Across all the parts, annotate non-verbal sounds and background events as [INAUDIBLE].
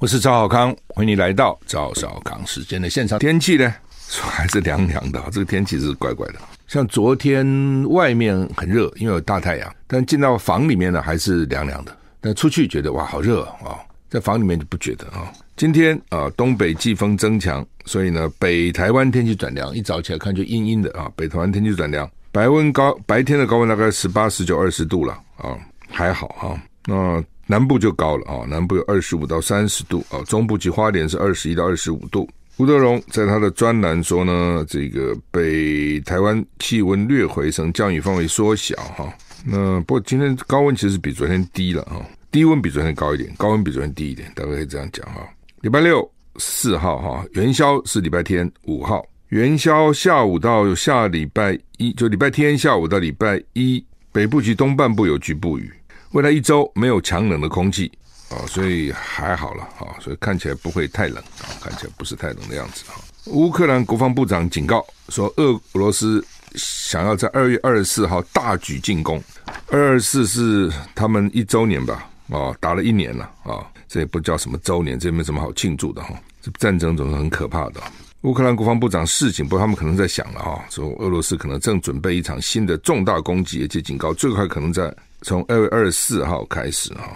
我是赵少康，欢迎你来到赵少康时间的现场。天气呢，[LAUGHS] 说还是凉凉的，这个天气是怪怪的。像昨天外面很热，因为有大太阳，但进到房里面呢，还是凉凉的。但出去觉得哇，好热啊、哦！在房里面就不觉得啊、哦。今天啊、东北季风增强，所以呢，北台湾天气转凉，一早起来看就阴阴的啊。北台湾天气转凉，白温高，白天的高温大概十八、十九、二十度了啊，还好啊。那南部就高了啊，南部有二十五到三十度啊，中部及花莲是二十一到二十五度。吴德荣在他的专栏说呢，这个北台湾气温略回升，降雨范围缩小哈。那不过今天高温其实比昨天低了哈，低温比昨天高一点，高温比昨天低一点，大概可以这样讲哈。礼拜六四号哈，元宵是礼拜天五号，元宵下午到下礼拜一，就礼拜天下午到礼拜一，北部及东半部有局部雨。未来一周没有强冷的空气啊，所以还好了啊，所以看起来不会太冷啊，看起来不是太冷的样子啊。乌克兰国防部长警告说，俄罗斯想要在二月二十四号大举进攻。二二四是他们一周年吧？啊，打了一年了啊，这也不叫什么周年，这也没什么好庆祝的哈。这战争总是很可怕的。乌克兰国防部长示警，不过他们可能在想了哈，说俄罗斯可能正准备一场新的重大攻击，而且警告最快可能在。从二月二十四号开始哈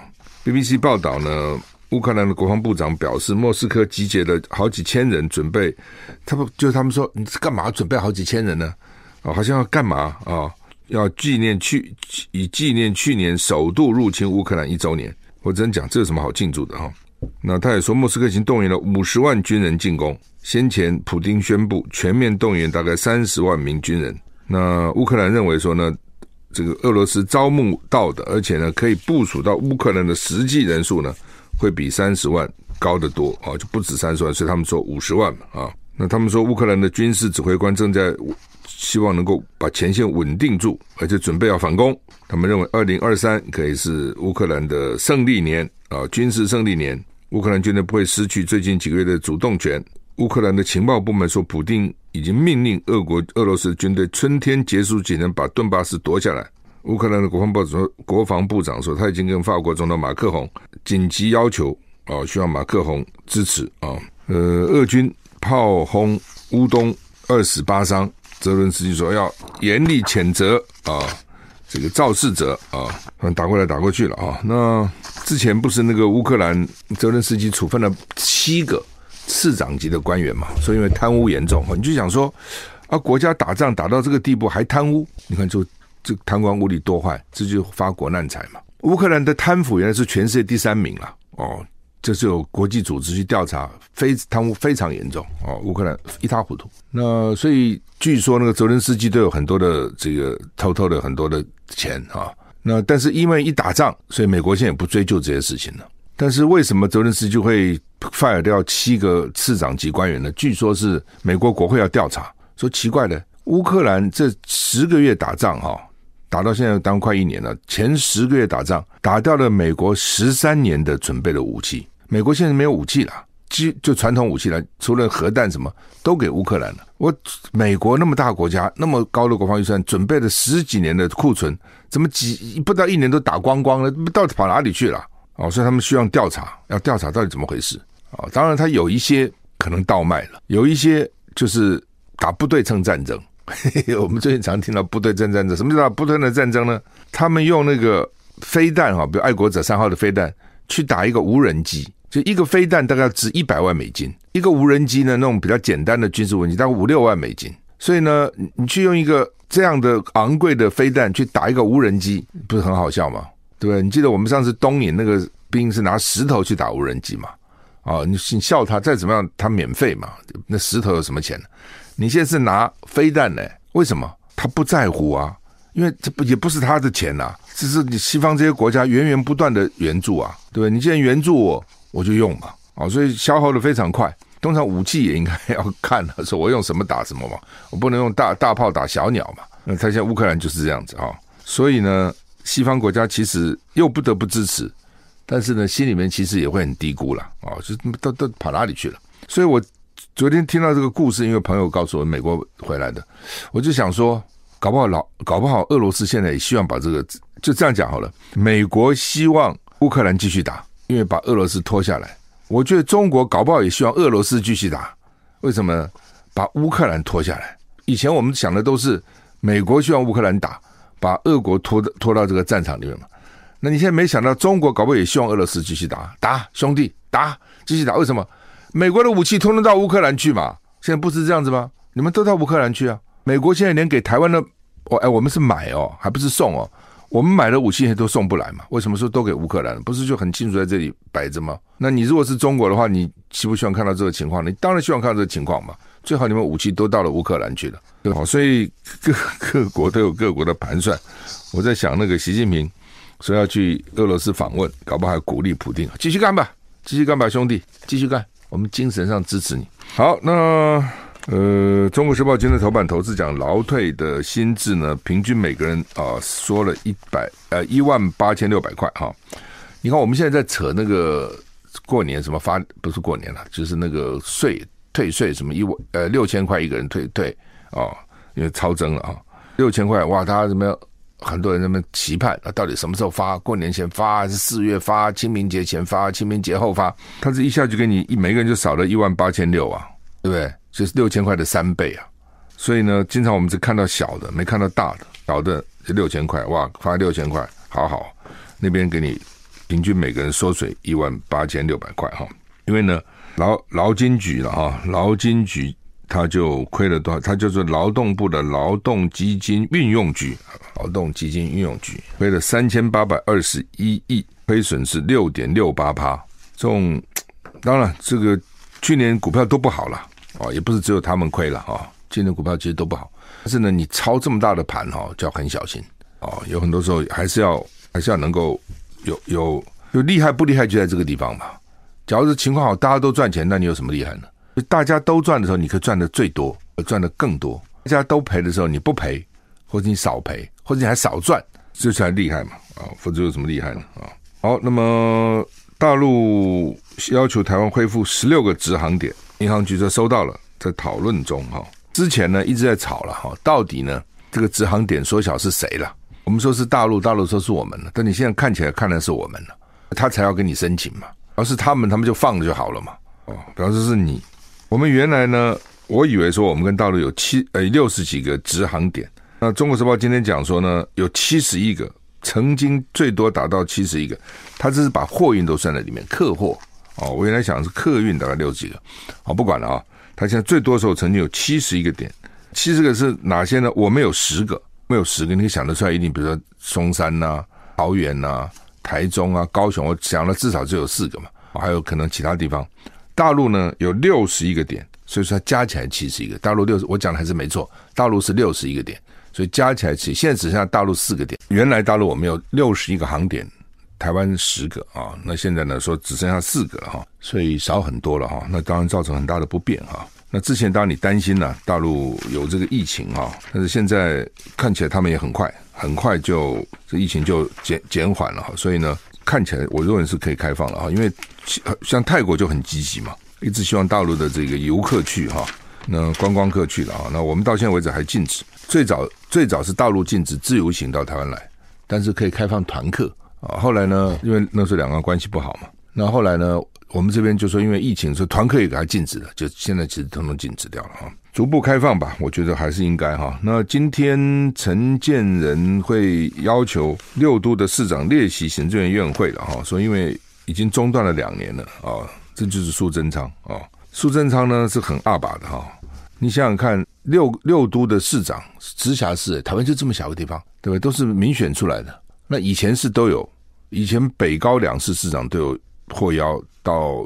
，BBC 报道呢，乌克兰的国防部长表示，莫斯科集结了好几千人，准备，他不就他们说，你干嘛准备好几千人呢？啊，好像要干嘛啊？要纪念去以纪念去年首度入侵乌克兰一周年。我真讲，这有什么好庆祝的哈？那他也说，莫斯科已经动员了五十万军人进攻。先前普丁宣布全面动员大概三十万名军人。那乌克兰认为说呢？这个俄罗斯招募到的，而且呢，可以部署到乌克兰的实际人数呢，会比三十万高得多啊，就不止三十万，所以他们说五十万嘛啊。那他们说乌克兰的军事指挥官正在希望能够把前线稳定住，而且准备要反攻。他们认为二零二三可以是乌克兰的胜利年啊，军事胜利年，乌克兰军队不会失去最近几个月的主动权。乌克兰的情报部门说，普丁已经命令俄国、俄罗斯军队春天结束前能把顿巴斯夺下来。乌克兰的国防部长说，国防部长说，他已经跟法国总统马克宏紧急要求啊，需要马克宏支持啊。呃，俄军炮轰乌东，二死八伤。泽伦斯基说要严厉谴责啊，这个肇事者啊，打过来打过去了啊。那之前不是那个乌克兰泽伦斯基处分了七个。市长级的官员嘛，所以因为贪污严重，你就想说啊，国家打仗打到这个地步还贪污，你看就这贪官污吏多坏，这就发国难财嘛。乌克兰的贪腐原来是全世界第三名了哦，这是有国际组织去调查，非贪污非常严重哦，乌克兰一塌糊涂。那所以据说那个泽连斯基都有很多的这个偷偷的很多的钱啊，那但是因为一打仗，所以美国现在也不追究这些事情了。但是为什么泽伦斯基就会 fire 掉七个次长级官员呢？据说是美国国会要调查，说奇怪的，乌克兰这十个月打仗哈，打到现在当快一年了，前十个月打仗打掉了美国十三年的准备的武器，美国现在没有武器了，就就传统武器了，除了核弹什么都给乌克兰了。我美国那么大国家，那么高的国防预算，准备了十几年的库存，怎么几不到一年都打光光了？到底跑哪里去了？哦，所以他们需要调查，要调查到底怎么回事啊？当然，他有一些可能倒卖了，有一些就是打不对称战争。嘿嘿，我们最近常听到不对称战争，什么叫不对称战争呢？他们用那个飞弹哈，比如爱国者三号的飞弹去打一个无人机，就一个飞弹大概值一百万美金，一个无人机呢，那种比较简单的军事武器大概五六万美金。所以呢，你去用一个这样的昂贵的飞弹去打一个无人机，不是很好笑吗？对？你记得我们上次东引那个兵是拿石头去打无人机嘛？哦，你你笑他再怎么样，他免费嘛？那石头有什么钱呢？你现在是拿飞弹呢？为什么？他不在乎啊？因为这不也不是他的钱呐、啊，这是你西方这些国家源源不断的援助啊，对不对？你既然援助我，我就用嘛。哦，所以消耗的非常快。通常武器也应该要看了，[LAUGHS] 说我用什么打什么嘛，我不能用大大炮打小鸟嘛。那他现在乌克兰就是这样子啊、所以呢。西方国家其实又不得不支持，但是呢，心里面其实也会很低估了啊，就都都跑哪里去了？所以我昨天听到这个故事，因为朋友告诉我美国回来的，我就想说，搞不好老搞不好俄罗斯现在也希望把这个就这样讲好了。美国希望乌克兰继续打，因为把俄罗斯拖下来，我觉得中国搞不好也希望俄罗斯继续打。为什么？把乌克兰拖下来。以前我们想的都是美国希望乌克兰打，把俄国拖到拖到这个战场里面嘛。那你现在没想到，中国搞不好也希望俄罗斯继续打，打兄弟打，继续打。为什么？美国的武器通通到乌克兰去嘛？现在不是这样子吗？你们都到乌克兰去啊？美国现在连给台湾的，我哎，我们是买哦，还不是送哦。我们买的武器都送不来嘛？为什么说都给乌克兰？不是就很清楚在这里摆着吗？那你如果是中国的话，你希不希望看到这个情况？你当然希望看到这个情况嘛。最好你们武器都到了乌克兰去了，对吧？所以各各国都有各国的盘算。我在想，那个习近平说要去俄罗斯访问，搞不好还鼓励普丁继续干吧，继续干吧，兄弟，继续干，我们精神上支持你。好，那。呃，《中国时报》今天头版头次讲劳退的薪资呢，平均每个人啊说了一百呃一万八千六百块哈。你看我们现在在扯那个过年什么发不是过年了，就是那个税退税什么一万呃六千块一个人退退哦，因为超增了啊，六千块哇，大家怎么样？很多人在那么期盼啊，到底什么时候发？过年前发还是四月发？清明节前发？清明节后发？他这一下就给你一每个人就少了一万八千六啊，对不对？就是六千块的三倍啊，所以呢，经常我们只看到小的，没看到大的。小的就六千块，哇，发六千块，好好，那边给你平均每个人缩水一万八千六百块哈。因为呢，劳劳金局了哈，劳金局他就亏了多少？他就是劳动部的劳动基金运用局，劳动基金运用局亏了三千八百二十一亿，亏损是六点六八趴。这种当然，这个去年股票都不好了。哦，也不是只有他们亏了哈，今年股票其实都不好。但是呢，你操这么大的盘哈，就要很小心哦。有很多时候还是要还是要能够有有有厉害不厉害就在这个地方嘛。假如是情况好，大家都赚钱，那你有什么厉害呢？大家都赚的时候，你可以赚的最多，赚的更多；大家都赔的时候，你不赔，或者你少赔，或者你还少赚，这才厉害嘛啊！否则有什么厉害呢啊？好，那么大陆要求台湾恢复十六个直航点。民航局说收到了，在讨论中哈。之前呢一直在吵了哈，到底呢这个直航点缩小是谁了？我们说是大陆，大陆说是我们了，但你现在看起来看的是我们了，他才要跟你申请嘛。而是他们，他们就放了就好了嘛。哦，表示是你。我们原来呢，我以为说我们跟大陆有七呃六十几个直航点。那中国时报今天讲说呢，有七十一个，曾经最多达到七十一个，他这是把货运都算在里面，客货。哦，我原来想的是客运大概六十几个，好，不管了啊。他现在最多时候曾经有七十一个点，七十个是哪些呢？我们有十个，没有十个，你可以想得出来，一定比如说松山呐、桃园呐、台中啊、高雄，我想了至少只有四个嘛，还有可能其他地方。大陆呢有六十一个点，所以说它加起来七十一个。大陆六十，我讲的还是没错，大陆是六十一个点，所以加起来七，现在只剩下大陆四个点。原来大陆我们有六十一个航点。台湾十个啊，那现在呢说只剩下四个了哈，所以少很多了哈，那当然造成很大的不便哈。那之前当然你担心呢，大陆有这个疫情哈，但是现在看起来他们也很快，很快就这疫情就减减缓了哈，所以呢看起来我认为是可以开放了哈，因为像泰国就很积极嘛，一直希望大陆的这个游客去哈，那观光客去了啊，那我们到现在为止还禁止，最早最早是大陆禁止自由行到台湾来，但是可以开放团客。啊，后来呢，因为那时候两岸关系不好嘛，那后来呢，我们这边就说因为疫情，所以团客也给他禁止了，就现在其实统统禁止掉了哈，逐步开放吧，我觉得还是应该哈。那今天陈建仁会要求六都的市长列席行政院院会了哈，说因为已经中断了两年了啊，这就是苏贞昌啊，苏贞昌呢是很二把的哈，你想想看，六六都的市长直辖市，台湾就这么小个地方，对不对？都是民选出来的。那以前是都有，以前北高两市市长都有获邀到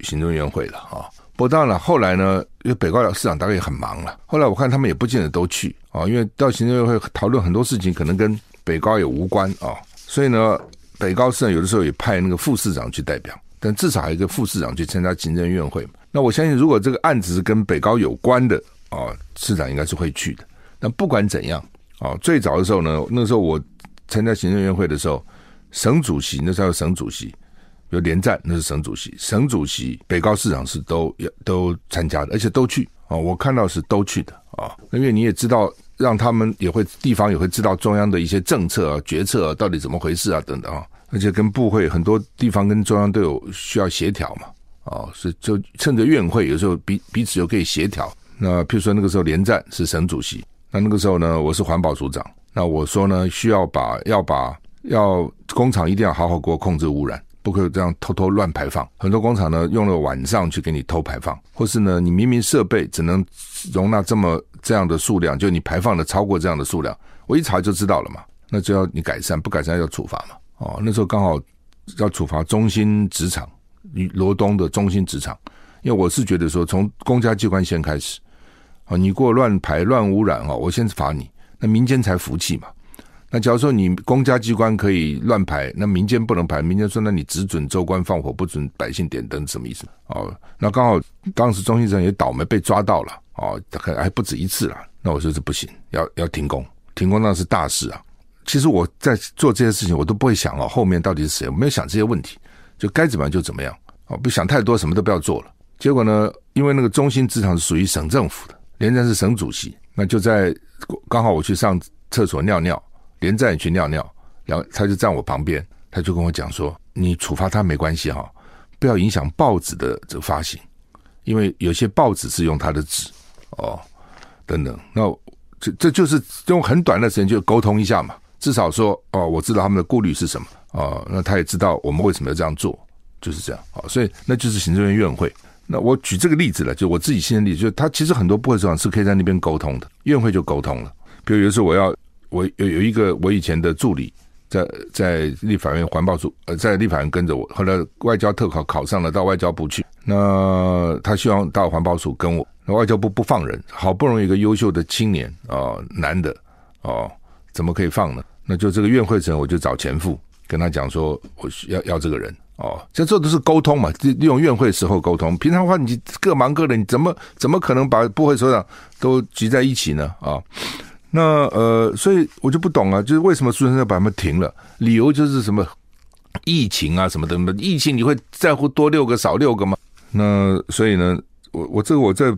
行政院会了啊。不过当然了，后来呢，因为北高市长大概也很忙了。后来我看他们也不见得都去啊，因为到行政院会讨论很多事情，可能跟北高也无关啊。所以呢，北高市长有的时候也派那个副市长去代表，但至少还有一个副市长去参加行政院会。那我相信，如果这个案子是跟北高有关的啊，市长应该是会去的。那不管怎样啊，最早的时候呢，那时候我。参加行政院会的时候，省主席那时候省主席，有连战那是省主席，省主席北高市长是都都参加的，而且都去啊，我看到是都去的啊。因为你也知道，让他们也会地方也会知道中央的一些政策啊、决策啊到底怎么回事啊等等啊，而且跟部会很多地方跟中央都有需要协调嘛哦，是就趁着院会，有时候彼彼此又可以协调。那譬如说那个时候连战是省主席，那那个时候呢，我是环保署长，那我说呢，需要把要把要工厂一定要好好给我控制污染，不可以这样偷偷乱排放。很多工厂呢用了晚上去给你偷排放，或是呢你明明设备只能容纳这么这样的数量，就你排放的超过这样的数量，我一查就知道了嘛，那就要你改善，不改善要处罚嘛。哦，那时候刚好要处罚中心纸厂，罗东的中心纸厂，因为我是觉得说从公家机关先开始。啊，你给我乱排乱污染哦，我先罚你，那民间才服气嘛。那假如说你公家机关可以乱排，那民间不能排，民间说那你只准州官放火，不准百姓点灯，什么意思？哦，那刚好当时中心城也倒霉被抓到了，哦，还还不止一次了。那我说这不行，要要停工，停工那是大事啊。其实我在做这些事情，我都不会想哦，后面到底是谁，我没有想这些问题，就该怎么样就怎么样，哦，不想太多，什么都不要做了。结果呢，因为那个中心职场是属于省政府的。连战是省主席，那就在刚好我去上厕所尿尿，连站也去尿尿，然后他就站我旁边，他就跟我讲说：“你处罚他没关系哈，不要影响报纸的这个发行，因为有些报纸是用他的纸哦，等等。那这这就是用很短的时间就沟通一下嘛，至少说哦，我知道他们的顾虑是什么哦，那他也知道我们为什么要这样做，就是这样啊，所以那就是行政院院会。”那我举这个例子了，就我自己亲身例子，就他其实很多部会首长是可以在那边沟通的，院会就沟通了。比如有时候我要我有有一个我以前的助理在在立法院环保署呃在立法院跟着我，后来外交特考考上了到外交部去，那他希望到环保署跟我，那外交部不放人，好不容易一个优秀的青年啊、男的哦，怎么可以放呢？那就这个院会层我就找前副跟他讲说，我要要这个人。哦，这这都是沟通嘛，利用院会时候沟通。平常的话，你各忙各的，你怎么怎么可能把部会首长都聚在一起呢？啊、那呃，所以我就不懂啊，就是为什么苏贞昌要把他们停了？理由就是什么疫情啊什么的，疫情你会在乎多六个少六个吗？那所以呢，我我这个我在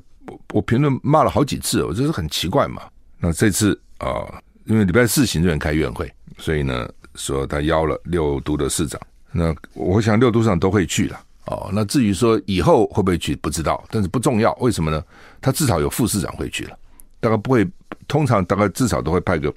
我评论骂了好几次，我就是很奇怪嘛。那这次啊、因为礼拜四行政院开院会，所以呢，说他邀了六都的市长。那我想六都上都会去了哦。那至于说以后会不会去，不知道，但是不重要。为什么呢？他至少有副市长会去了，大概不会，通常大概至少都会派个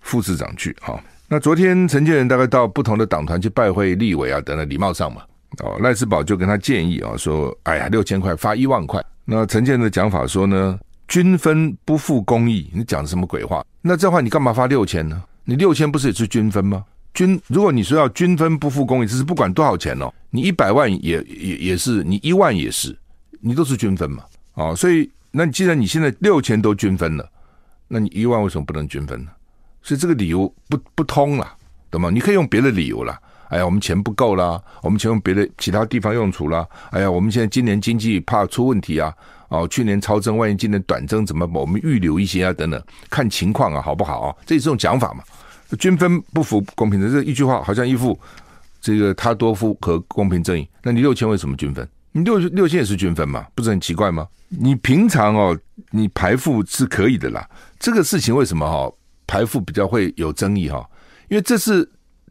副市长去哈。那昨天陈建仁大概到不同的党团去拜会立委啊等等，礼貌上嘛。哦，赖世宝就跟他建议啊，说，哎呀，六千块发一万块。那陈建仁的讲法说呢，均分不付公益，你讲的什么鬼话？那这话你干嘛发六千呢？你六千不是也是均分吗？均，如果你说要均分不付公益，这是不管多少钱哦，你一百万也也也是，你一万也是，你都是均分嘛，哦，所以那既然你现在六千都均分了，那你一万为什么不能均分呢？所以这个理由不不通了，懂吗？你可以用别的理由啦，哎呀，我们钱不够啦，我们钱用别的其他地方用处啦，哎呀，我们现在今年经济怕出问题啊，哦，去年超增，万一今年短增怎么？我们预留一些啊，等等，看情况啊，好不好啊？这是种讲法嘛。均分不符公平的这一句话，好像一副这个他多夫和公平正义。那你六千为什么均分？你六六千也是均分嘛，不是很奇怪吗？你平常哦，你排富是可以的啦。这个事情为什么哈排富比较会有争议哈？因为这是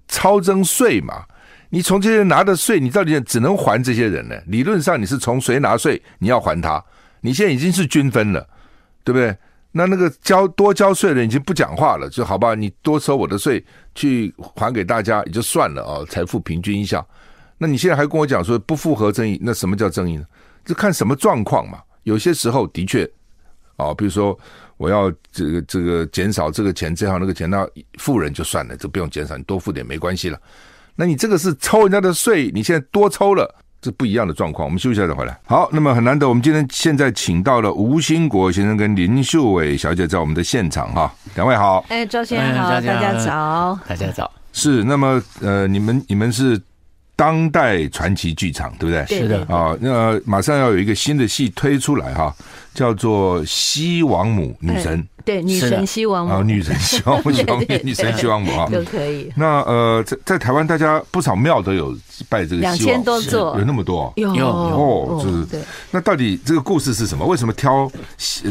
超征税嘛。你从这些人拿的税，你到底只能还这些人呢？理论上你是从谁拿税，你要还他。你现在已经是均分了，对不对？那那个交多交税的人已经不讲话了，就好吧？你多收我的税去还给大家也就算了啊，财富平均一下。那你现在还跟我讲说不符合正义，那什么叫正义呢？这看什么状况嘛。有些时候的确哦，比如说我要这个这个减少这个钱，这样那个钱，那富人就算了，这不用减少，你多付点没关系了。那你这个是抽人家的税，你现在多抽了。这不一样的状况，我们休息一下再回来。好，那么很难得，我们今天现在请到了吴兴国先生跟林秀伟小姐在我们的现场哈，两位好。哎，周先生好，大家早，大家早。是，那么呃，你们你们是当代传奇剧场，对不对？是的啊，那马上要有一个新的戏推出来哈，叫做《西王母女神》。对，女神西王母啊，女神西王母，[LAUGHS] 女神西王母啊，都可以。那呃，在在台湾，大家不少庙都有拜这个西王母，两千多座，有那么多，有有哦，就是。那到底这个故事是什么？为什么挑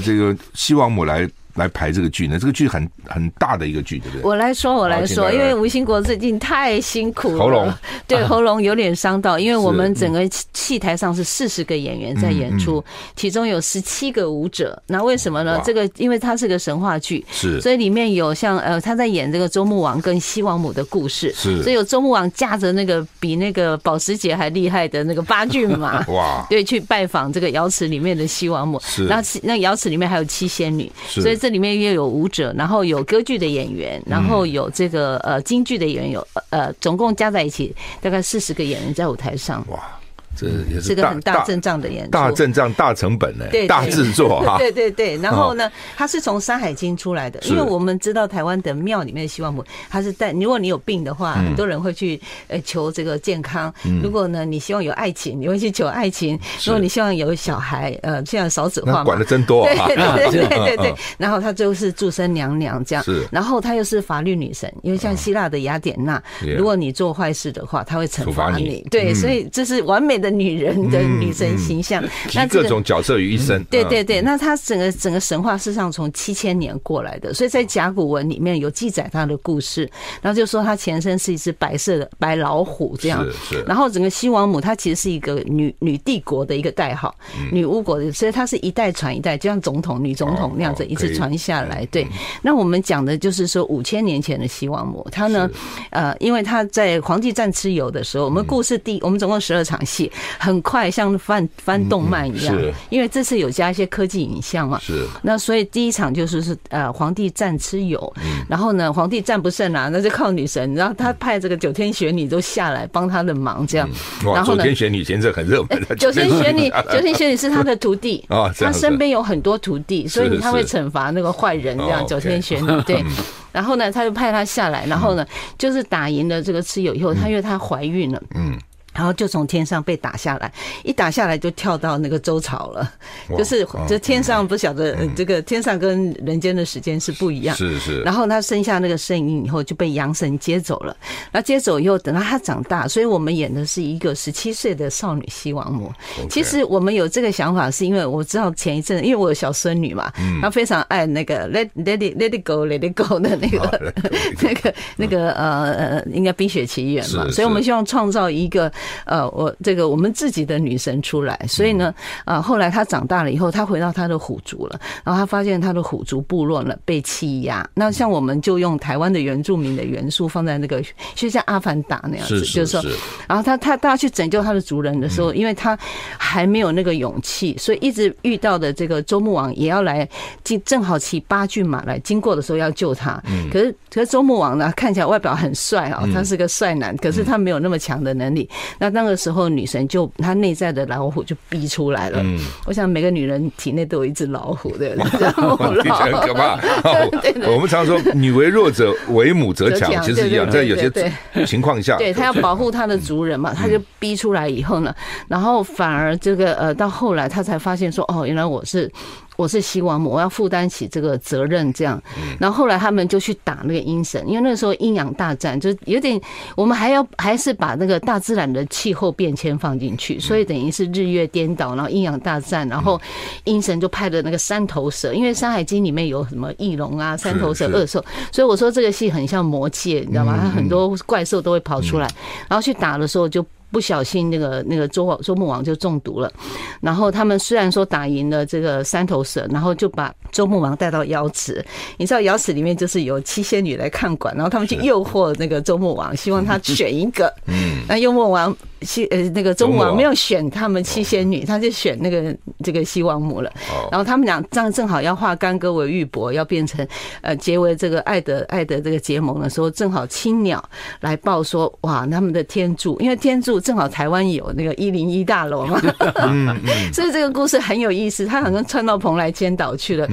这个西王母来来排这个剧呢？这个剧很很大的一个剧，对不对？我来说，我来说，因为吴兴国最近太辛苦了，喉咙。对 [LAUGHS] 喉咙有点伤到，因为我们整个戏台上是四十个演员在演出，其中有十七个舞者。那为什么呢？这个因为它是个神话剧，是，所以里面有像呃他在演这个周穆王跟西王母的故事，是，所以有周穆王驾着那个比那个保时捷还厉害的那个八骏马，[LAUGHS] 哇，对，去拜访这个瑶池里面的西王母，是，然后那瑶池里面还有七仙女，所以这里面又有舞者，然后有歌剧的演员，然后有这个呃京剧的演员，有呃总共加在一起大概四十个演员在舞台上。哇。这也是个很大阵仗的演出，大阵仗、大成本呢，大制作哈。[LAUGHS] 对对对，然后呢，它是从《山海经》出来的，因为我们知道台湾的庙里面的西王母，它是带，如果你有病的话，很多人会去呃求这个健康；如果呢你希望有爱情，你会去求爱情；如果你希望有小孩，呃，现在少子化嘛，管的真多啊。[LAUGHS] 对对对对对，[LAUGHS] 然后她就是祝生娘娘这样，是，然后她又是法律女神，因为像希腊的雅典娜，如果你做坏事的话，她会惩罚你。对，所以这是完美的。女人的女神形象，那各种角色于一身。对对对，那她整个整个神话事实上从七千年过来的，所以在甲骨文里面有记载她的故事。然后就说她前身是一只白色的白老虎这样。然后整个西王母她其实是一个女女帝国的一个代号，女巫国的，所以她是一代传一代，就像总统女总统那样子一直传下来。对。那我们讲的就是说五千年前的西王母，她呢，呃，因为她在黄帝战蚩尤的时候，我们故事第我们总共十二场戏。很快，像翻翻动漫一样，因为这次有加一些科技影像嘛。是。那所以第一场就是是呃皇帝战蚩尤，然后呢皇帝战不胜啊，那就靠女神，然后他派这个九天玄女都下来帮他的忙，这样。然后呢，九天玄女现在很热门。九天玄女，[LAUGHS] 九天玄女是他的徒弟啊，他身边有很多徒弟，所以他会惩罚那个坏人，这样。九天玄女 [LAUGHS] 对。然后呢，他就派他下来，然后呢就是打赢了这个蚩尤以后，他因为他怀孕了，嗯。然后就从天上被打下来，一打下来就跳到那个周朝了，就是这天上不晓得这个天上跟人间的时间是不一样，是是。然后他生下那个圣婴以后就被阳神接走了，那接走以后等到他长大，所以我们演的是一个十七岁的少女西王母。其实我们有这个想法，是因为我知道前一阵，因为我有小孙女嘛，她非常爱那个 Let Let It Let It Go Let It Go 的那个 [LAUGHS] [LAUGHS] 那个那个呃呃，应该冰雪奇缘嘛，所以我们希望创造一个。呃，我这个我们自己的女神出来，所以呢，啊，后来她长大了以后，她回到她的虎族了，然后她发现她的虎族部落呢被欺压。那像我们就用台湾的原住民的元素放在那个，就像阿凡达那样子，就是说，然后他他大家去拯救他的族人的时候，因为他还没有那个勇气，所以一直遇到的这个周穆王也要来经，正好骑八骏马来经过的时候要救他。可是可是周穆王呢，看起来外表很帅啊，他是个帅男，可是他没有那么强的能力。那那个时候，女神就她内在的老虎就逼出来了。嗯，我想每个女人体内都有一只老虎的，[LAUGHS] 对，听起来很可怕。[LAUGHS] 我们常说“女为弱者，为母则强”，其实一样，在有些情况下，对她要保护她的族人嘛，她就逼出来以后呢，然后反而这个呃，到后来她才发现说，哦，原来我是。我是西王母，我要负担起这个责任，这样。然后后来他们就去打那个阴神，因为那时候阴阳大战，就有点，我们还要还是把那个大自然的气候变迁放进去，所以等于是日月颠倒，然后阴阳大战，然后阴神就派了那个三头蛇，因为《山海经》里面有什么翼龙啊、三头蛇、恶兽，所以我说这个戏很像魔界，你知道吗？它很多怪兽都会跑出来，然后去打的时候就。不小心，那个那个周周穆王就中毒了。然后他们虽然说打赢了这个三头蛇，然后就把周穆王带到瑶池。你知道瑶池里面就是有七仙女来看管，然后他们去诱惑那个周穆王，希望他选一个。嗯，那幽穆王。西呃，那个周穆王没有选他们七仙女，他就选那个这个西王母了。然后他们俩正正好要化干戈为玉帛，要变成呃结为这个爱的爱的这个结盟的时候，正好青鸟来报说，哇，他们的天柱，因为天柱正好台湾有那个一零一大楼嘛，[LAUGHS] 所以这个故事很有意思。他好像窜到蓬莱仙岛去了。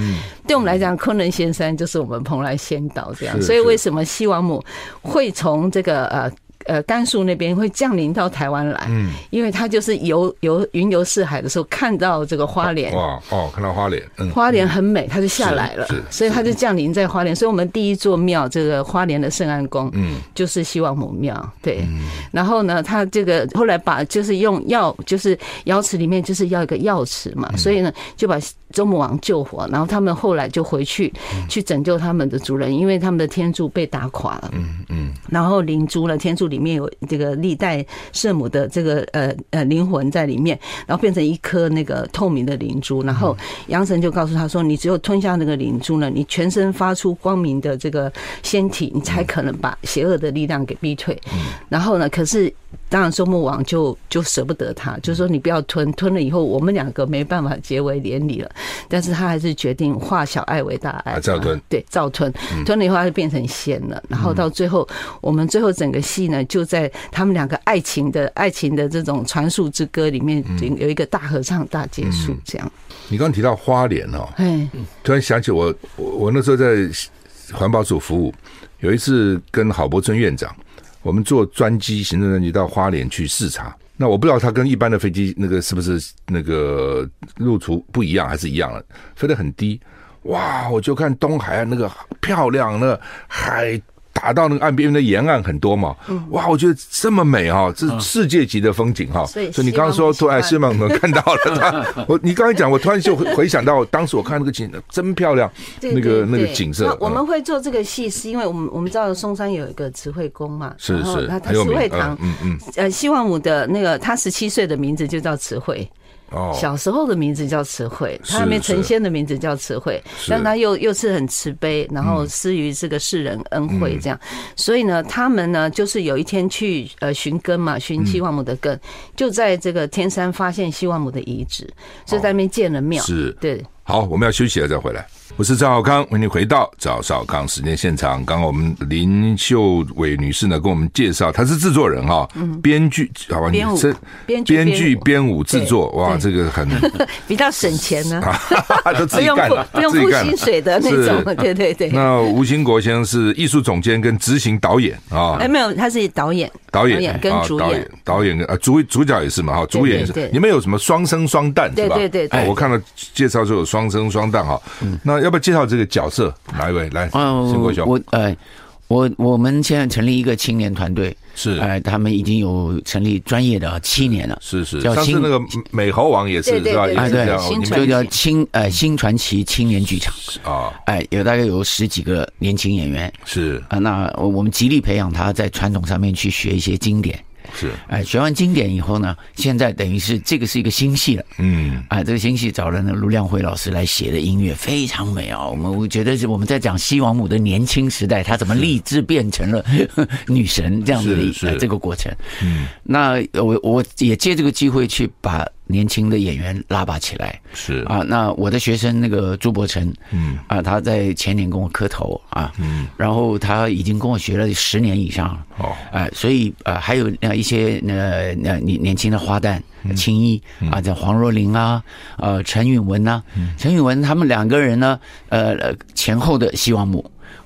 对我们来讲，昆仑仙山就是我们蓬莱仙岛这样。所以为什么西王母会从这个呃？呃甘肃那边会降临到台湾来，嗯，因为他就是游游云游四海的时候看到这个花莲，哇哦，看到花莲，嗯，花莲很美，他就下来了，是，所以他就降临在花莲，所以我们第一座庙这个花莲的圣安宫，嗯，就是西王母庙，对，然后呢，他这个后来把就是用药，就是瑶池里面就是要一个药池嘛，所以呢就把周穆王救活，然后他们后来就回去去拯救他们的族人，因为他们的天柱被打垮了，嗯嗯，然后灵珠呢，天柱里面有这个历代圣母的这个呃呃灵魂在里面，然后变成一颗那个透明的灵珠，然后杨神就告诉他说，你只有吞下那个灵珠呢，你全身发出光明的这个仙体，你才可能把邪恶的力量给逼退。然后呢，可是当然周穆王就就舍不得他，就说你不要吞，吞了以后我们两个没办法结为连理了。但是他还是决定化小爱为大爱，照吞，对，照吞，吞了以后他就变成仙了。然后到最后，我们最后整个戏呢，就在他们两个爱情的爱情的这种传述之歌里面，有一个大合唱大结束。这样，你刚刚提到花莲哦，哎，突然想起我我我那时候在环保署服务，有一次跟郝柏村院长，我们坐专机行政专机到花莲去视察。那我不知道它跟一般的飞机那个是不是那个路途不一样，还是一样的，飞得很低。哇，我就看东海岸那个漂亮，那海。打到那个岸边，因为沿岸很多嘛，哇，我觉得这么美哈，这是世界级的风景哈。所以你刚刚说，突然希望我们看到了 [LAUGHS] 他，我你刚才讲，我突然就回想到当时我看那个景，真漂亮，那个那个景色。我们会做这个戏，是因为我们我们知道嵩山有一个慈惠宫嘛，是是，他慈惠堂，嗯嗯，呃，西王母的那个他十七岁的名字就叫慈惠。小时候的名字叫慈惠，他还没成仙的名字叫慈惠，但他又又是很慈悲，然后施于这个世人恩惠这样，所以呢，他们呢就是有一天去呃寻根嘛，寻西王母的根，就在这个天山发现西王母的遗址，所以在那边建了庙。是，对。好，我们要休息了再回来。我是赵少康，欢迎回到赵少康时间现场。刚刚我们林秀伟女士呢，跟我们介绍，她是制作人哈，编剧，好吧，编舞，编剧、编舞、制作，哇，这个很 [LAUGHS] 比较省钱呢，[LAUGHS] 都自己干了，不用付薪水的那种，[LAUGHS] 对对对。那吴兴国先生是艺术总监跟执行导演啊，哎，没有，他是导演，导演跟主演，导演跟啊主主角也是嘛，哈，主演也是。你们有什么双生双旦是吧？对对对，我看到介绍就有双生双旦哈，那。要不要介绍这个角色？哪一位来？兴国兄，我呃，我我们现在成立一个青年团队，是哎，他们已经有成立专业的七年了，是是。上次那个美猴王也是是吧？哎对，就叫青呃新传奇青年剧场啊，哎，有大概有十几个年轻演员，是啊，那我们极力培养他在传统上面去学一些经典。是，哎，学完经典以后呢，现在等于是这个是一个新戏了，嗯，哎，这个新戏找了那卢亮辉老师来写的音乐非常美啊，我们我觉得是我们在讲西王母的年轻时代，她怎么立志变成了 [LAUGHS] 女神这样子的一个这个过程，嗯，那我我也借这个机会去把。年轻的演员拉拔起来。是。啊，那我的学生那个朱伯成，嗯。啊，他在前年跟我磕头啊，嗯，然后他已经跟我学了十年以上了。哦，哎，所以呃还有那一些呃那年年轻的花旦青衣啊，叫黄若琳啊，呃陈允文呐，陈允文他们两个人呢，呃前后的西王母。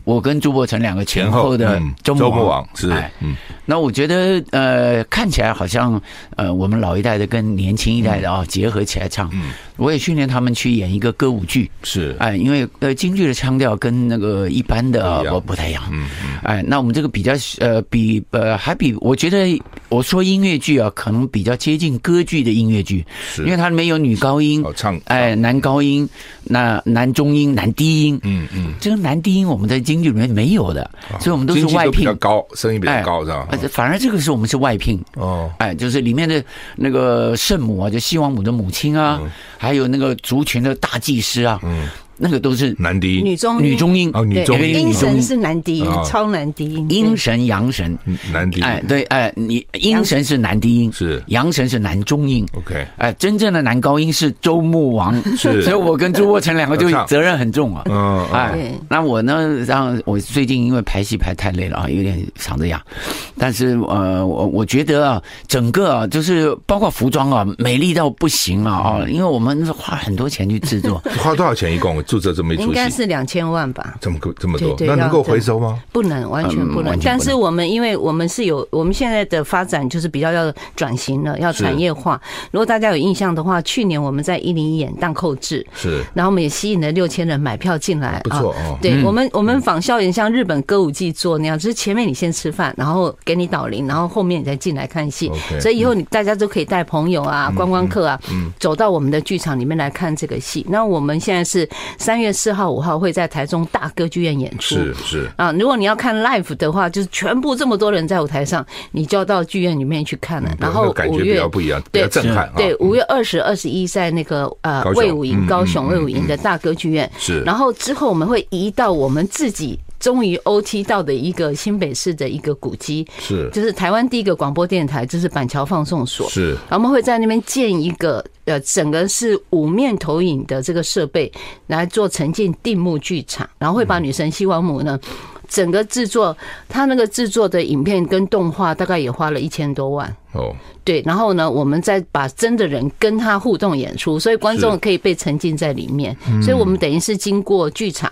我跟朱伯成两个前后的周穆王是，嗯，那我觉得呃看起来好像呃我们老一代的跟年轻一代的啊结合起来唱，嗯，我也训练他们去演一个歌舞剧，是，哎，因为呃京剧的腔调跟那个一般的不不太一样，嗯嗯，哎，那我们这个比较呃比呃还比我觉得我说音乐剧啊，可能比较接近歌剧的音乐剧，是，因为它里面有女高音唱，哎，男高音，那男中音，男低音，嗯嗯，这个男低音我们在。京剧里面没有的，所以我们都是外聘，比较高，声音比较高，是吧？反而这个是我们是外聘。哦，哎，就是里面的那个圣母啊，就西王母的母亲啊，还还有那个族群的大祭司啊，那个都是男低音，女中女中音。哦，女中音，阴神是男低音，超男低音，阴神阳神。男低音，哎对哎，你阴神是男低音，是。阳神是男中音，OK，哎，真正的男高音是周穆王，是，[LAUGHS] 所以我跟朱伯承两个就责任很重啊，嗯，哎，那我呢，让我最近因为排戏排太累了啊，有点嗓子哑，但是呃，我我觉得啊，整个啊，就是包括服装啊，美丽到不行啊啊，因为我们花很多钱去制作，[LAUGHS] 花多少钱一共？注册这么一出戏，应该是两千万吧？这么这么多，那能够回收吗？不能，完全不能。但是我们因为我们是有，我们现在的发展就是比较要转型了，要产业化。如果大家有印象的话，去年我们在一零一演荡寇志，是，然后我们也吸引了六千人买票进来，不错哦。对我们，我们仿效也像日本歌舞伎做那样，就是前面你先吃饭，然后给你导聆，然后后面你再进来看戏。所以以后你大家都可以带朋友啊、观光客啊，走到我们的剧场里面来看这个戏。那我们现在是三月四号、五号会在台中大歌剧院演出，是是啊。如果你要看 live 的话，就是全部这么多人在舞台上，你就要到剧院里面去看了。然后五月不一样，比较震撼。对，五月二十二十一在那个呃魏武营高雄魏武营的大歌剧院是。然后之后我们会移到我们自己。终于 OT 到的一个新北市的一个古迹，是。就是台湾第一个广播电台，就是板桥放送所，是。然后我们会在那边建一个呃，整个是五面投影的这个设备来做沉浸定目剧场，然后会把女神西王母呢整个制作，他那个制作的影片跟动画大概也花了一千多万哦。对，然后呢，我们再把真的人跟他互动演出，所以观众可以被沉浸在里面。所以我们等于是经过剧场，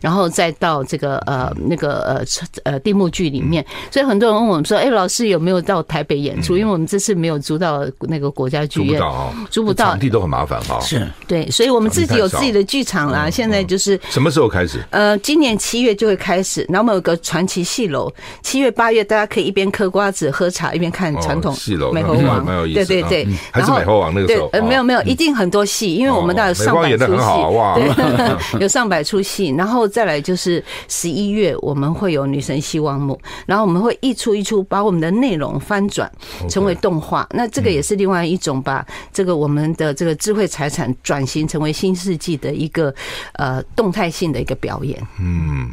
然后再到这个呃那个呃呃定目剧里面。所以很多人问我们说：“哎，老师有没有到台北演出？”因为我们这次没有租到那个国家剧院，租不到，租不到，场地都很麻烦哈。是，对，所以我们自己有自己的剧场啦。现在就是什么时候开始？呃，今年七月就会开始。然后我们有个传奇戏楼，七月八月大家可以一边嗑瓜子喝茶，一边看传统戏楼。王，对对对，还是美猴王那个时候，呃，没有没有，一定很多戏，因为我们大概有上百出戏，[LAUGHS] 有上百出戏，然后再来就是十一月我们会有女神希望母，然后我们会一出一出把我们的内容翻转成为动画，那这个也是另外一种把这个我们的这个智慧财产转型成为新世纪的一个呃动态性的一个表演，嗯。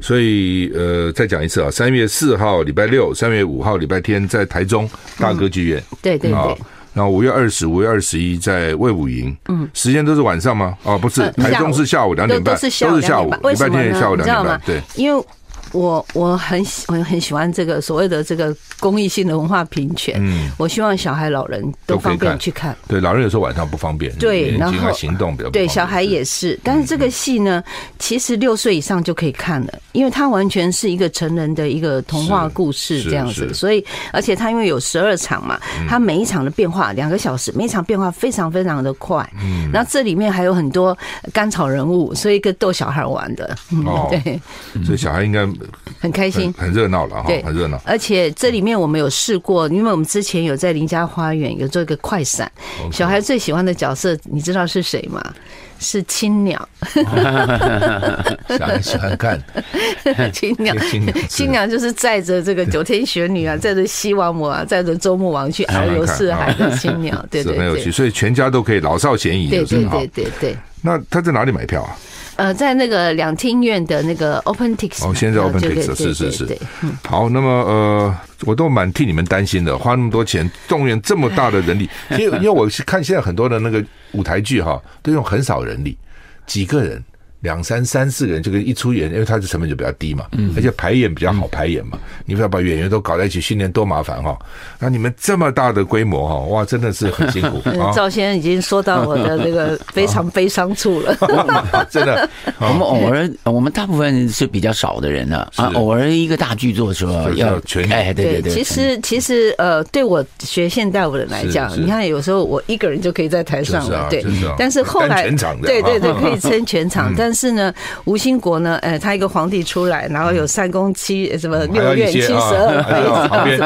所以，呃，再讲一次啊，三月四号礼拜六，三月五号礼拜天在台中大歌剧院，对对对。然后五月二十五月二十一在魏武营，嗯，时间都是晚上吗？哦，不是，台中是下午两点半，都是下午，礼拜天下午两点半，对，因为。我我很喜我很喜欢这个所谓的这个公益性的文化平权，嗯，我希望小孩老人都方便去看。对，老人有时候晚上不方便，对，然后行动比较对，小孩也是。但是这个戏呢，其实六岁以上就可以看了，因为它完全是一个成人的一个童话故事这样子。所以，而且它因为有十二场嘛，它每一场的变化两个小时，每一场变化非常非常的快。嗯，然后这里面还有很多甘草人物，所以跟逗小孩玩的。哦，对，所以小孩应该。很开心，很热闹了哈，很热闹。而且这里面我们有试过，因为我们之前有在林家花园有做一个快闪，小孩最喜欢的角色，你知道是谁吗？是青鸟。[LAUGHS] 小孩喜欢看 [LAUGHS] 青鸟，[LAUGHS] 青鸟，青鸟就是载着这个九天玄女啊，载着西王母啊，载着周穆王去遨游四海的青鸟，对对，很有趣。所以全家都可以，老少咸宜，对对对对对。那他在哪里买票啊？呃，在那个两厅院的那个 OpenTix 哦，现在 OpenTix 是是是，好，那么呃，我都蛮替你们担心的，花那么多钱动员这么大的人力，[LAUGHS] 因为因为我是看现在很多的那个舞台剧哈，都用很少人力，几个人。两三三四个人，这个一出演，因为它的成本就比较低嘛，嗯，而且排演比较好排演嘛，你不要把演员都搞在一起训练多麻烦哈。那你们这么大的规模哈，哇，真的是很辛苦。[LAUGHS] 赵先生已经说到我的那个非常悲伤处了，[LAUGHS] 真的。[LAUGHS] 我们偶尔，我们大部分是比较少的人了啊，偶尔一个大剧作是吧？要全哎，对对对。其实其实呃，对我学现代舞的来讲，你看有时候我一个人就可以在台上了，对。但是后来对对对，可以撑全场，但但是呢，吴兴国呢，呃，他一个皇帝出来，然后有三宫七什么六院七十二妃，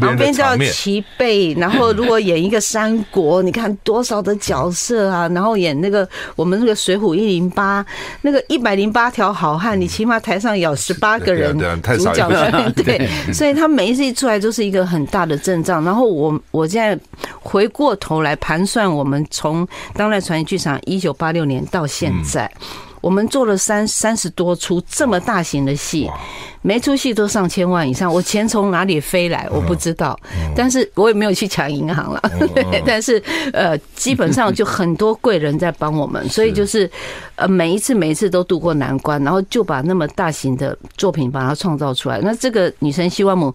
旁边 [LAUGHS] 叫齐备，然后如果演一个三国，你看多少的角色啊，然后演那个我们那个水浒一零八，那个一百零八条好汉，你起码台上有十八个人主角的，[LAUGHS] 对，所以他每一次一出来就是一个很大的阵仗。然后我我现在回过头来盘算，我们从当代传奇剧场一九八六年到现在。我们做了三三十多出这么大型的戏，每出戏都上千万以上。我钱从哪里飞来，我不知道，但是我也没有去抢银行了。[LAUGHS] 但是呃，基本上就很多贵人在帮我们，[LAUGHS] 所以就是呃，每一次每一次都渡过难关，然后就把那么大型的作品把它创造出来。那这个女神西王母。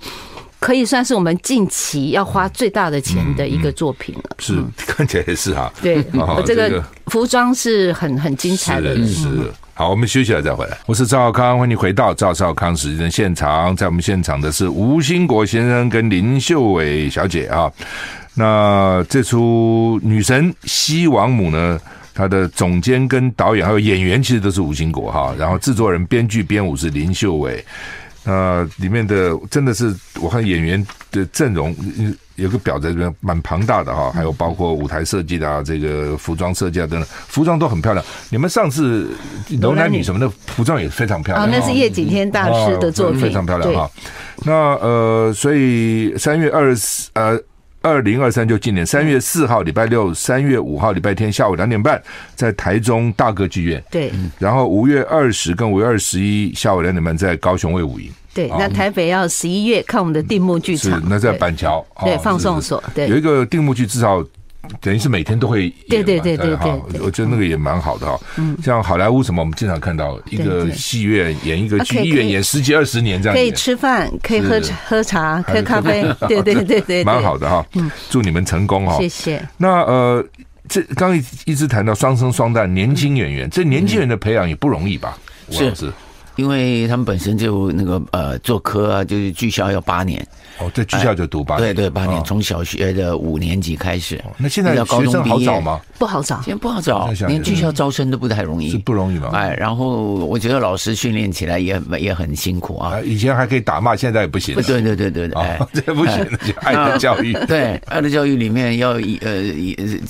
可以算是我们近期要花最大的钱的一个作品了。是看起来也是哈。对，[LAUGHS] 这个服装是很很精彩的。是，是。好，我们休息了再回来。我是赵少康，欢迎回到赵少康时间的现场。在我们现场的是吴兴国先生跟林秀伟小姐啊。那这出女神西王母呢？她的总监跟导演还有演员其实都是吴兴国哈，然后制作人、编剧、编舞是林秀伟。那里面的真的是我看演员的阵容有个表在这边蛮庞大的哈，还有包括舞台设计的啊，这个服装设计啊等等，服装都很漂亮。你们上次楼男女什么的服装也非常漂亮。啊，那是叶景天大师的作品，非常漂亮哈。那呃，所以三月二十呃。二零二三就今年三月四号礼拜六，三月五号礼拜天下午两点半，在台中大歌剧院。对，然后五月二十跟五月二十一下午两点半在高雄卫武营。对，那台北要十一月看我们的定目剧场。是，那在板桥。对，放送所。对，有一个定目剧至少。等于是每天都会演，对对对对对，我觉得那个也蛮好的哈。嗯，像好莱坞什么，我们经常看到一个戏院演一个剧，一演演十几二十年这样。可以吃饭，可以喝喝茶，喝咖啡，[LAUGHS] 对对对对，蛮好的哈。嗯，祝你们成功哈。谢谢。那呃，这刚一一直谈到双生双旦年轻演员，这年轻人的培养也不容易吧？是是，因为他们本身就那个呃做科啊，就是剧校要八年。哦，在剧校就读八年，对对，八年，从小学的五年级开始。那现在高中好找吗？不好找，现在不好找，连剧校招生都不太容易，是不容易吗？哎，然后我觉得老师训练起来也也很辛苦啊。以前还可以打骂，现在也不行。对对对对对，[LAUGHS] 哎，这不行，爱的教育。对，爱的教育里面要呃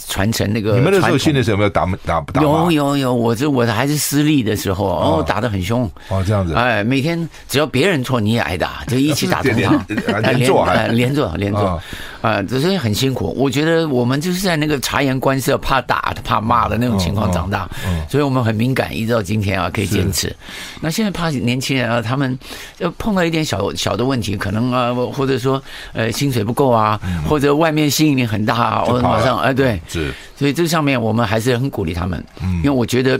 传承那个。你们那时候训练时有没有打打打？有有有，我这我还是私立的时候，哦，打得很凶。哦，这样子。哎，每天只要别人错，你也挨打，[LAUGHS] 就一起打同行，连坐连。坐连坐 [LAUGHS] 啊，这是很辛苦。我觉得我们就是在那个察言观色、怕打、怕骂的那种情况长大，所以我们很敏感，一直到今天啊可以坚持。那现在怕年轻人啊，他们就碰到一点小小的问题，可能啊，或者说呃薪水不够啊，或者外面吸引力很大啊，我马上哎对，是，所以这上面我们还是很鼓励他们，因为我觉得。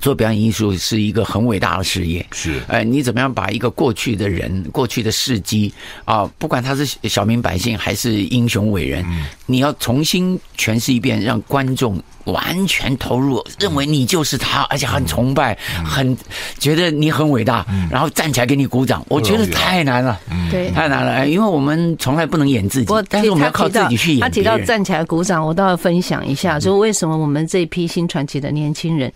做表演艺术是一个很伟大的事业，是。哎，你怎么样把一个过去的人、过去的事迹啊，不管他是小民百姓还是英雄伟人，你要重新诠释一遍，让观众完全投入，认为你就是他，而且很崇拜，很觉得你很伟大，然后站起来给你鼓掌。我觉得太难了，对，太难了，因为我们从来不能演自己，但是我们要靠自己去演。他提到站起来鼓掌，我倒要分享一下，说为什么我们这一批新传奇的年轻人。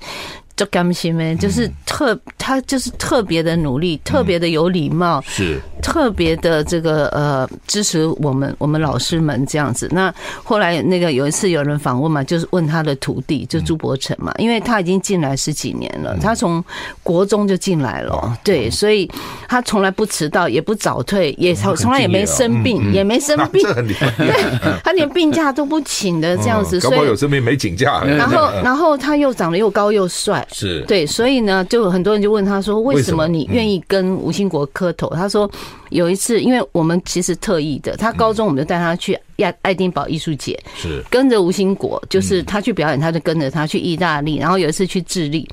就甘心呗，就是特他就是特别的努力，特别的有礼貌，是。特别的这个呃支持我们我们老师们这样子。那后来那个有一次有人访问嘛，就是问他的徒弟就朱伯成嘛，因为他已经进来十几年了，他从国中就进来了，对，所以他从来不迟到，也不早退，也从从来也没生病，也没生病，对，他连病假都不请的这样子，所以有生病没请假。然后然后他又长得又高又帅。是对，所以呢，就很多人就问他说：“为什么你愿意跟吴兴国磕头？”他说：“有一次，因为我们其实特意的，他高中我们就带他去亚爱丁堡艺术节，是跟着吴兴国，就是他去表演，他就跟着他去意大利，然后有一次去智利。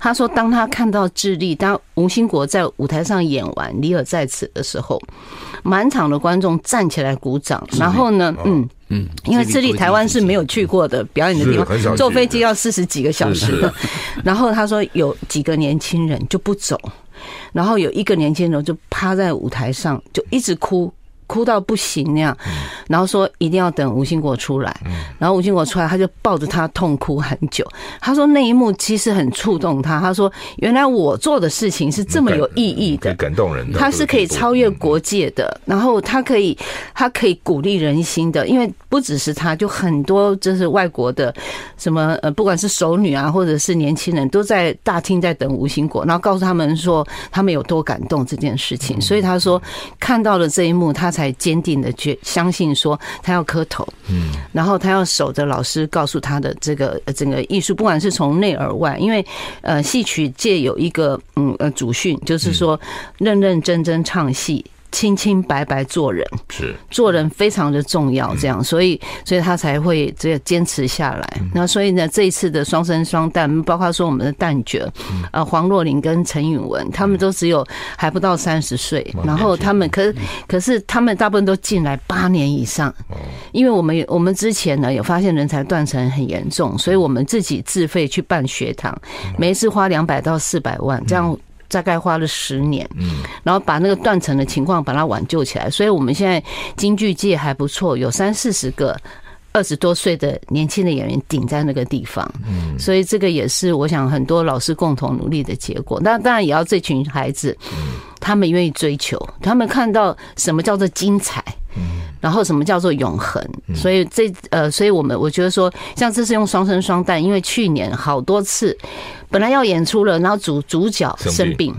他说，当他看到智利，当吴兴国在舞台上演完《李尔在此》的时候，满场的观众站起来鼓掌，然后呢，嗯。”嗯，因为智利台湾是没有去过的表演的地方，坐飞机要四十几个小时。然后他说有几个年轻人就不走，然后有一个年轻人就趴在舞台上就一直哭。哭到不行那样，然后说一定要等吴兴国出来，然后吴兴国出来，他就抱着他痛哭很久。他说那一幕其实很触动他。他说原来我做的事情是这么有意义的，感动人的，他是可以超越国界的，然后他可以他可以鼓励人心的。因为不只是他，就很多就是外国的什么呃，不管是熟女啊，或者是年轻人，都在大厅在等吴兴国，然后告诉他们说他们有多感动这件事情。所以他说看到了这一幕，他才。才坚定的去相信说他要磕头，嗯，然后他要守着老师告诉他的这个整个艺术，不管是从内而外，因为呃戏曲界有一个嗯呃祖训，就是说认认真真唱戏。清清白白做人，是。做人非常的重要，这样，所以所以他才会这个坚持下来。那所以呢，这一次的双生双旦，包括说我们的旦角，呃，黄若琳跟陈允文，他们都只有还不到三十岁，然后他们可是可是他们大部分都进来八年以上，因为我们我们之前呢有发现人才断层很严重，所以我们自己自费去办学堂，每一次花两百到四百万这样。大概花了十年，嗯，然后把那个断层的情况把它挽救起来，所以我们现在京剧界还不错，有三四十个二十多岁的年轻的演员顶在那个地方，嗯，所以这个也是我想很多老师共同努力的结果。那当然也要这群孩子，他们愿意追求，他们看到什么叫做精彩，嗯，然后什么叫做永恒，所以这呃，所以我们我觉得说，像这次用双生双旦，因为去年好多次。本来要演出了，然后主主角生病，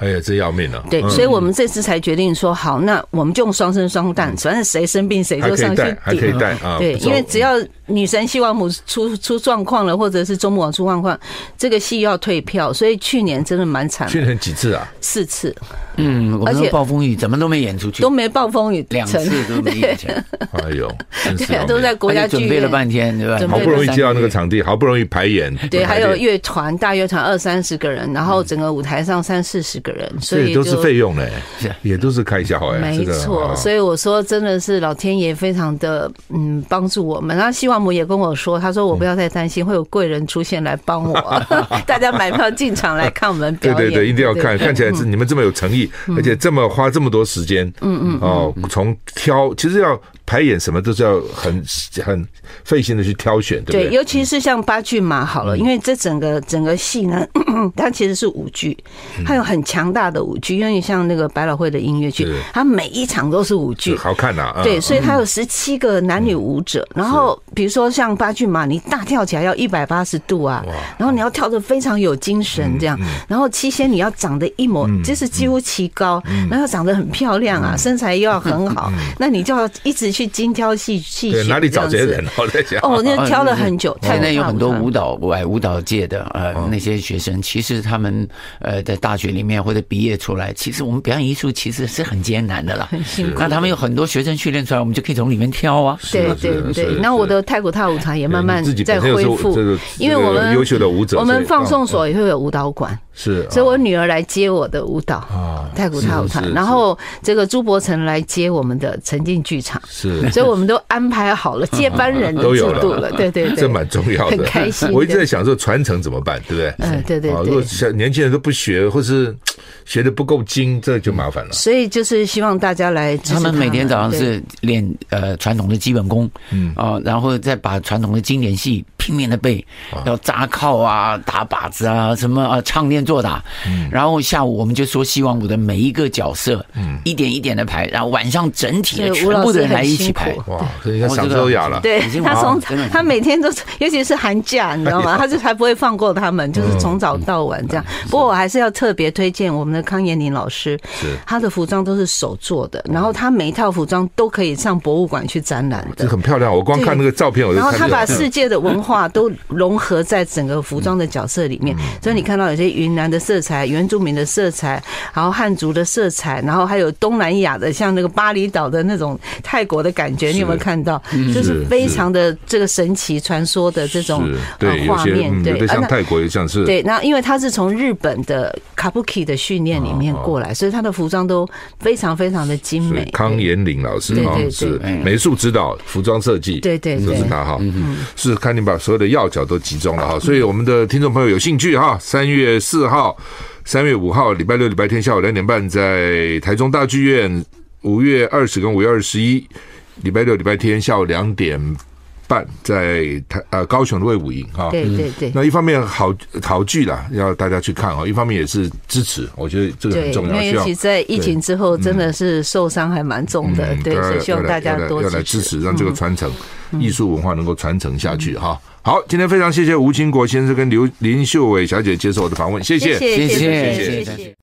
哎呀，这要命了。对，所以我们这次才决定说，好，那我们就用双生双旦，反正谁生病谁就上去顶，还可以带啊。对，因为只要女神希望母出出状况了，或者是周母往出状况，这个戏要退票，所以去年真的蛮惨。去年几次啊？四次。嗯，而且暴风雨怎么都没演出去，都没暴风雨，两次都没演成。[LAUGHS] 哎呦，对，都在国家剧院准备了半天，对吧？好不容易接到那个场地，好不容易排演，对，还有乐团，大乐团二三十个人，然后整个舞台上三四十个人，所以都是费用嘞，[LAUGHS] 也都是开销哎，没错。所以我说，真的是老天爷非常的嗯帮助我们。然后西王母也跟我说，他说我不要太担心，会有贵人出现来帮我，[LAUGHS] [LAUGHS] 大家买票进场来看我们表演，对对对，一定要看，看起来是你们这么有诚意。而且这么花这么多时间，嗯嗯，哦，从挑其实要。排演什么都是要很很费心的去挑选，对不对？对，尤其是像八骏马好了，因为这整个整个戏呢，[CLEARS THROAT] 它其实是舞剧，它有很强大的舞剧，因为像那个百老汇的音乐剧，它每一场都是舞剧，好看呐。对，所以它有十七个男女舞者，然后比如说像八骏马，你大跳起来要一百八十度啊，然后你要跳的非常有精神这样，然后七仙你要长得一模，就是几乎齐高，然后长得很漂亮啊，身材又要很好，那你就要一直去。去精挑细细选，哪里找这些人？我在想，哦，那挑了很久。现在有很多舞蹈外舞蹈界的呃那些学生，其实他们呃在大学里面或者毕业出来，其实我们表演艺术其实是很艰难的啦。很辛苦。那他们有很多学生训练出来，我们就可以从里面挑啊。对对对。那我的太古踏舞团也慢慢在恢复，因为我们优秀的舞者，我们放送所也会有舞蹈馆。是，所以我女儿来接我的舞蹈啊，太古踏舞团，然后这个朱伯承来接我们的沉浸剧场，是，所以我们都安排好了接班人的 [LAUGHS] 制度了，对对对，这蛮重要的，很开心。我一直在想说传承怎么办，对不对？嗯，对对对。如果小年轻人都不学，或是学的不够精，这就麻烦了。所以就是希望大家来他们。每天早上是练呃传统的基本功，嗯啊，然后再把传统的经典戏拼命的背，要扎靠啊、打靶子啊、什么啊、唱念做打。然后下午我们就说希望我的每一个角色，嗯，一点一点的排，然后晚上整体的全部的人来一起排。哇，所以他嗓子都哑了。对，他从他每天都是，尤其是寒假，你知道吗？他就还不会放过他们，就是从早到晚这样。不过我还是要特别推荐我们的康延宁老师，是他的服装都是手做的，然后他每一套服装都可以上博物馆去展览的，这很漂亮。我光看那个照片，我就。然后他把世界的文化都融合在整个服装的角色里面，所以你看到有些云南的色彩、原住民的色彩，然后汉族的色彩，然后还有东南亚的，像那个巴厘岛的那种泰国的感觉，你有没有看到？就是非常的这个神奇传说的这种画面，对，像泰国也像是对。那因为他是从日本的 Kabuki 的训练里面过来，所以他的服装都非常非常的精美。康延岭老师哈是美术指导、服装设计，对对，就是他哈。是看你把所有的要角都集中了哈，所以我们的听众朋友有兴趣哈，三月四号。三月五号，礼拜六、礼拜天下午两点半，在台中大剧院；五月二十跟五月二十一，礼拜六、礼拜天下午两点半，在台呃高雄的魏武营哈。对对对。那一方面好好剧啦，要大家去看哦；一方面也是支持，我觉得这个很重要。因为尤其在疫情之后，真的是受伤还蛮重的，对，所以希望大家多要来支持，让这个传承艺术文化能够传承下去哈。好，今天非常谢谢吴清国先生跟刘林秀伟小姐接受我的访问，谢谢，谢谢，谢谢。